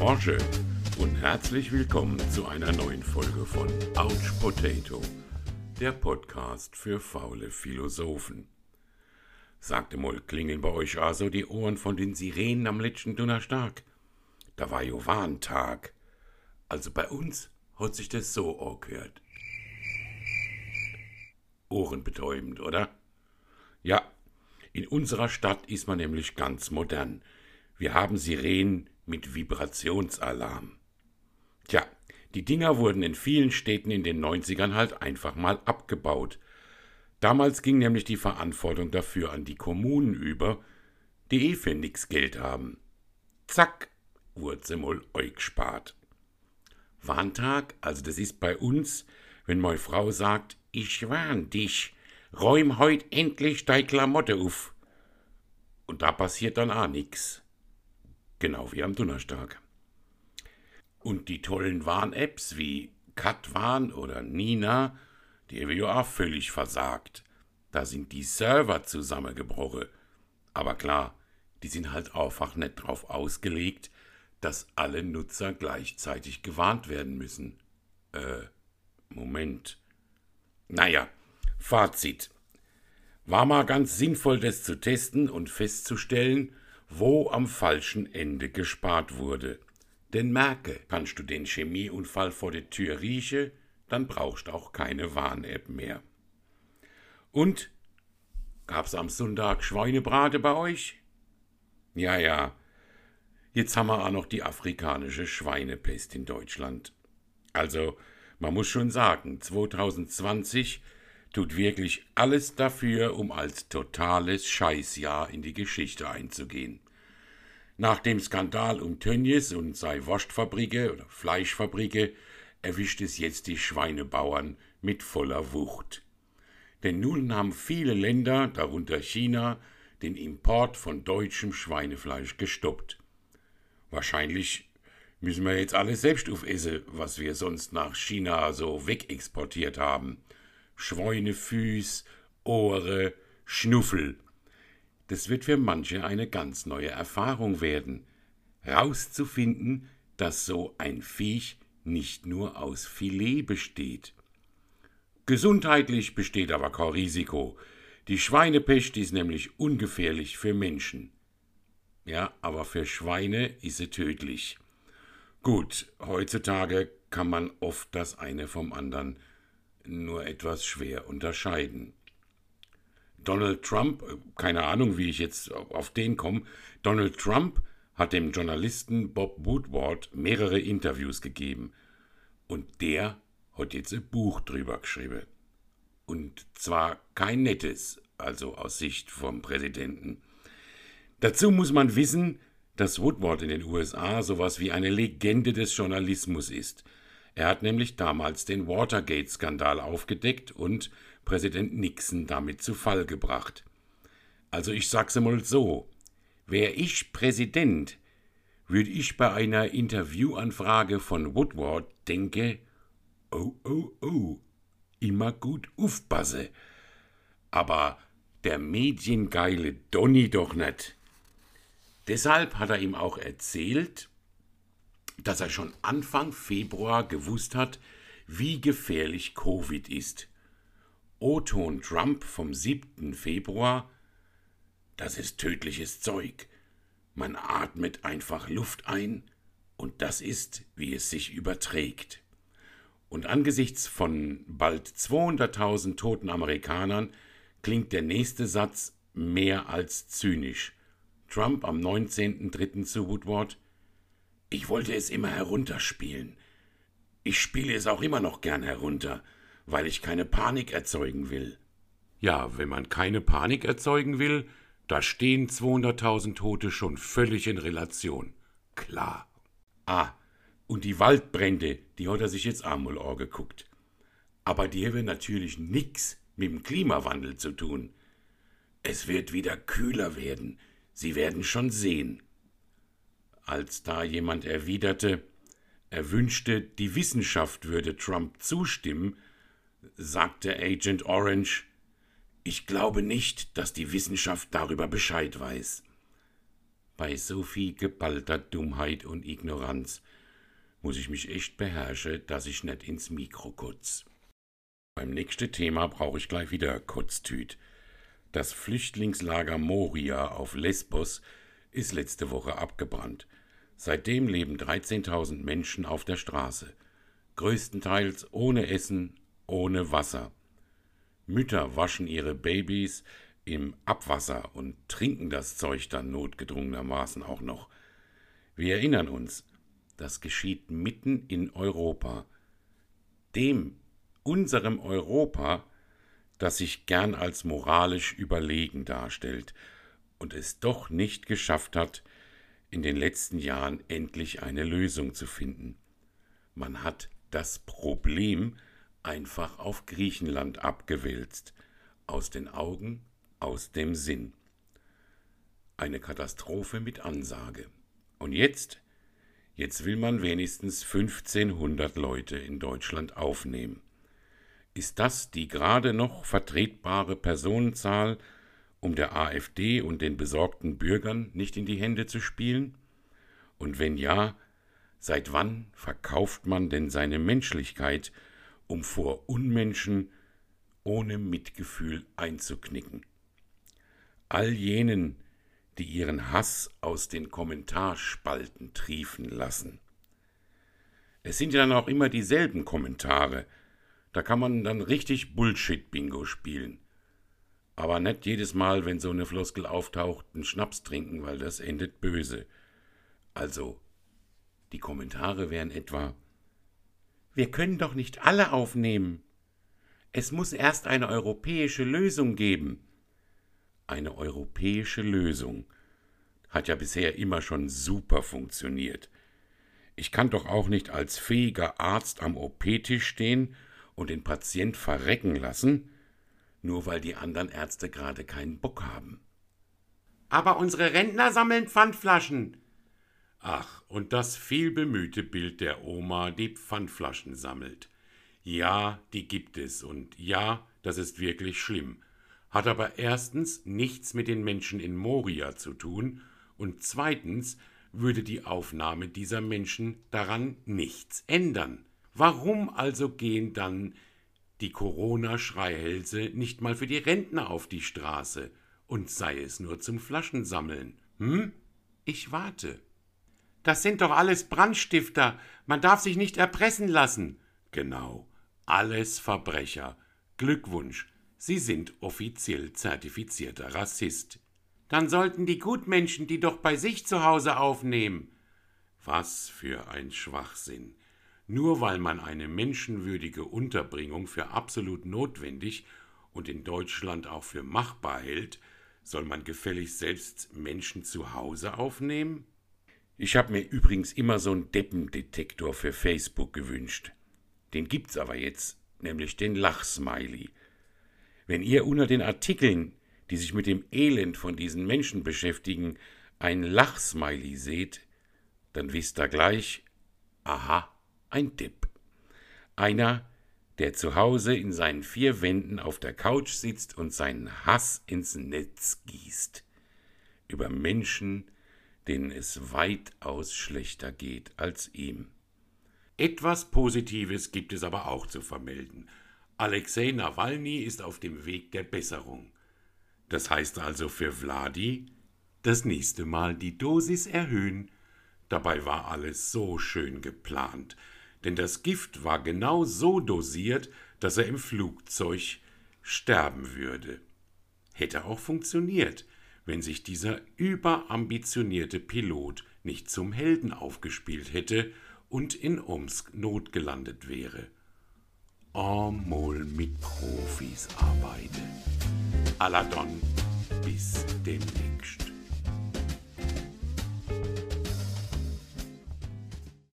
Porsche und herzlich willkommen zu einer neuen Folge von Ouch Potato, der Podcast für faule Philosophen. Sagte mal, klingeln bei euch also die Ohren von den Sirenen am letzten Donnerstag? Da war jo Warntag. Also bei uns hat sich das so angehört. Ohrenbetäubend, oder? Ja, in unserer Stadt ist man nämlich ganz modern. Wir haben Sirenen mit Vibrationsalarm. Tja, die Dinger wurden in vielen Städten in den 90ern halt einfach mal abgebaut. Damals ging nämlich die Verantwortung dafür an die Kommunen über, die eh für nix Geld haben. Zack, wurde sie mal euch gespart. Warntag, also das ist bei uns, wenn meine Frau sagt, ich warn dich, räum heut endlich dei Klamotte auf. Und da passiert dann auch nix. Genau wie am Donnerstag. Und die tollen Warn-Apps wie Katwarn oder Nina, die haben ja auch völlig versagt. Da sind die Server zusammengebrochen. Aber klar, die sind halt einfach nicht drauf ausgelegt, dass alle Nutzer gleichzeitig gewarnt werden müssen. Äh, Moment. Naja, Fazit. War mal ganz sinnvoll, das zu testen und festzustellen, wo am falschen Ende gespart wurde. Denn merke, kannst du den Chemieunfall vor der Tür rieche, dann brauchst auch keine Warn-App mehr. Und? Gab's am Sonntag Schweinebrate bei euch? Ja, ja. Jetzt haben wir auch noch die afrikanische Schweinepest in Deutschland. Also, man muss schon sagen, 2020 tut wirklich alles dafür, um als totales Scheißjahr in die Geschichte einzugehen. Nach dem Skandal um Tönnies und sei Wurstfabrike oder Fleischfabrike erwischt es jetzt die Schweinebauern mit voller Wucht. Denn nun haben viele Länder, darunter China, den Import von deutschem Schweinefleisch gestoppt. Wahrscheinlich müssen wir jetzt alles selbst aufessen, was wir sonst nach China so wegexportiert haben. Schweinefüß, Ohre, Schnuffel. Das wird für manche eine ganz neue Erfahrung werden, rauszufinden, dass so ein Viech nicht nur aus Filet besteht. Gesundheitlich besteht aber kein Risiko. Die Schweinepest ist nämlich ungefährlich für Menschen. Ja, aber für Schweine ist sie tödlich. Gut, heutzutage kann man oft das eine vom anderen nur etwas schwer unterscheiden. Donald Trump, äh, keine Ahnung, wie ich jetzt auf den komme, Donald Trump hat dem Journalisten Bob Woodward mehrere Interviews gegeben. Und der hat jetzt ein Buch drüber geschrieben. Und zwar kein nettes, also aus Sicht vom Präsidenten. Dazu muss man wissen, dass Woodward in den USA sowas wie eine Legende des Journalismus ist – er hat nämlich damals den Watergate-Skandal aufgedeckt und Präsident Nixon damit zu Fall gebracht. Also ich sag's einmal so, wär ich Präsident, würde ich bei einer Interviewanfrage von Woodward denke, oh, oh, oh, immer gut aufpasse. Aber der mediengeile Donny doch nicht. Deshalb hat er ihm auch erzählt, dass er schon Anfang Februar gewusst hat, wie gefährlich Covid ist. O-Ton Trump vom 7. Februar Das ist tödliches Zeug. Man atmet einfach Luft ein und das ist, wie es sich überträgt. Und angesichts von bald 200.000 toten Amerikanern klingt der nächste Satz mehr als zynisch. Trump am 19.03. zu Woodward ich wollte es immer herunterspielen. Ich spiele es auch immer noch gern herunter, weil ich keine Panik erzeugen will. Ja, wenn man keine Panik erzeugen will, da stehen 200.000 Tote schon völlig in Relation. Klar. Ah, und die Waldbrände, die hat er sich jetzt einmal angeguckt. Aber die haben natürlich nix mit dem Klimawandel zu tun. Es wird wieder kühler werden. Sie werden schon sehen. Als da jemand erwiderte, er wünschte, die Wissenschaft würde Trump zustimmen, sagte Agent Bei so viel geballter Dummheit und Ignoranz muss ich mich echt beherrschen, dass ich nicht ins Mikro kotz. Beim nächsten Thema brauche ich gleich wieder Kotztüt. Das Flüchtlingslager Moria auf Lesbos ist letzte Woche abgebrannt. Seitdem leben 13.000 Menschen auf der Straße, größtenteils ohne Essen, ohne Wasser. Mütter waschen ihre Babys im Abwasser und trinken das Zeug dann notgedrungenermaßen auch noch. Wir erinnern uns, das geschieht mitten in Europa. Dem, unserem Europa, das sich gern als moralisch überlegen darstellt und es doch nicht geschafft hat, in den letzten Jahren endlich eine Lösung zu finden. Man hat das Problem einfach auf Griechenland abgewälzt, aus den Augen, aus dem Sinn. Eine Katastrophe mit Ansage. Und jetzt Jetzt will man wenigstens 1500 Leute in Deutschland aufnehmen. Ist das die gerade noch vertretbare Personenzahl, um der AfD und den besorgten Bürgern nicht in die Hände zu spielen? Und wenn ja, seit wann verkauft man denn seine Menschlichkeit, um vor Unmenschen ohne Mitgefühl einzuknicken? All jenen, die ihren Hass aus den Kommentarspalten triefen lassen. Es sind ja dann auch immer dieselben Kommentare. Da kann man dann richtig Bullshit-Bingo spielen. Aber nicht jedes Mal, wenn so eine Floskel auftaucht, einen Schnaps trinken, weil das endet böse. Also, die Kommentare wären etwa Wir können doch nicht alle aufnehmen. Es muss erst eine europäische Lösung geben eine europäische Lösung. Hat ja bisher immer schon super funktioniert. Ich kann doch auch nicht als fähiger Arzt am OP-Tisch stehen und den Patient verrecken lassen, nur weil die anderen Ärzte gerade keinen Bock haben. Aber unsere Rentner sammeln Pfandflaschen. Ach, und das vielbemühte Bild der Oma, die Pfandflaschen sammelt. Ja, die gibt es, und ja, das ist wirklich schlimm hat aber erstens nichts mit den Menschen in Moria zu tun und zweitens würde die Aufnahme dieser Menschen daran nichts ändern. Warum also gehen dann die Corona-Schreihälse nicht mal für die Rentner auf die Straße und sei es nur zum Flaschensammeln? Hm? Ich warte. Das sind doch alles Brandstifter. Man darf sich nicht erpressen lassen. Genau. Alles Verbrecher. Glückwunsch. Sie sind offiziell zertifizierter Rassist. Dann sollten die Gutmenschen die doch bei sich zu Hause aufnehmen. Was für ein Schwachsinn. Nur weil man eine menschenwürdige Unterbringung für absolut notwendig und in Deutschland auch für machbar hält, soll man gefällig selbst Menschen zu Hause aufnehmen? Ich habe mir übrigens immer so einen Deppendetektor für Facebook gewünscht. Den gibt's aber jetzt, nämlich den Lachsmiley. Wenn ihr unter den Artikeln, die sich mit dem Elend von diesen Menschen beschäftigen, ein Lachsmiley seht, dann wisst ihr gleich, aha, ein Tipp. Einer, der zu Hause in seinen vier Wänden auf der Couch sitzt und seinen Hass ins Netz gießt. Über Menschen, denen es weitaus schlechter geht als ihm. Etwas Positives gibt es aber auch zu vermelden. Alexei Nawalny ist auf dem Weg der Besserung. Das heißt also für Vladi, das nächste Mal die Dosis erhöhen. Dabei war alles so schön geplant, denn das Gift war genau so dosiert, dass er im Flugzeug sterben würde. Hätte auch funktioniert, wenn sich dieser überambitionierte Pilot nicht zum Helden aufgespielt hätte und in Omsk notgelandet wäre einmal mit Profis arbeite. Aladon, bis demnächst.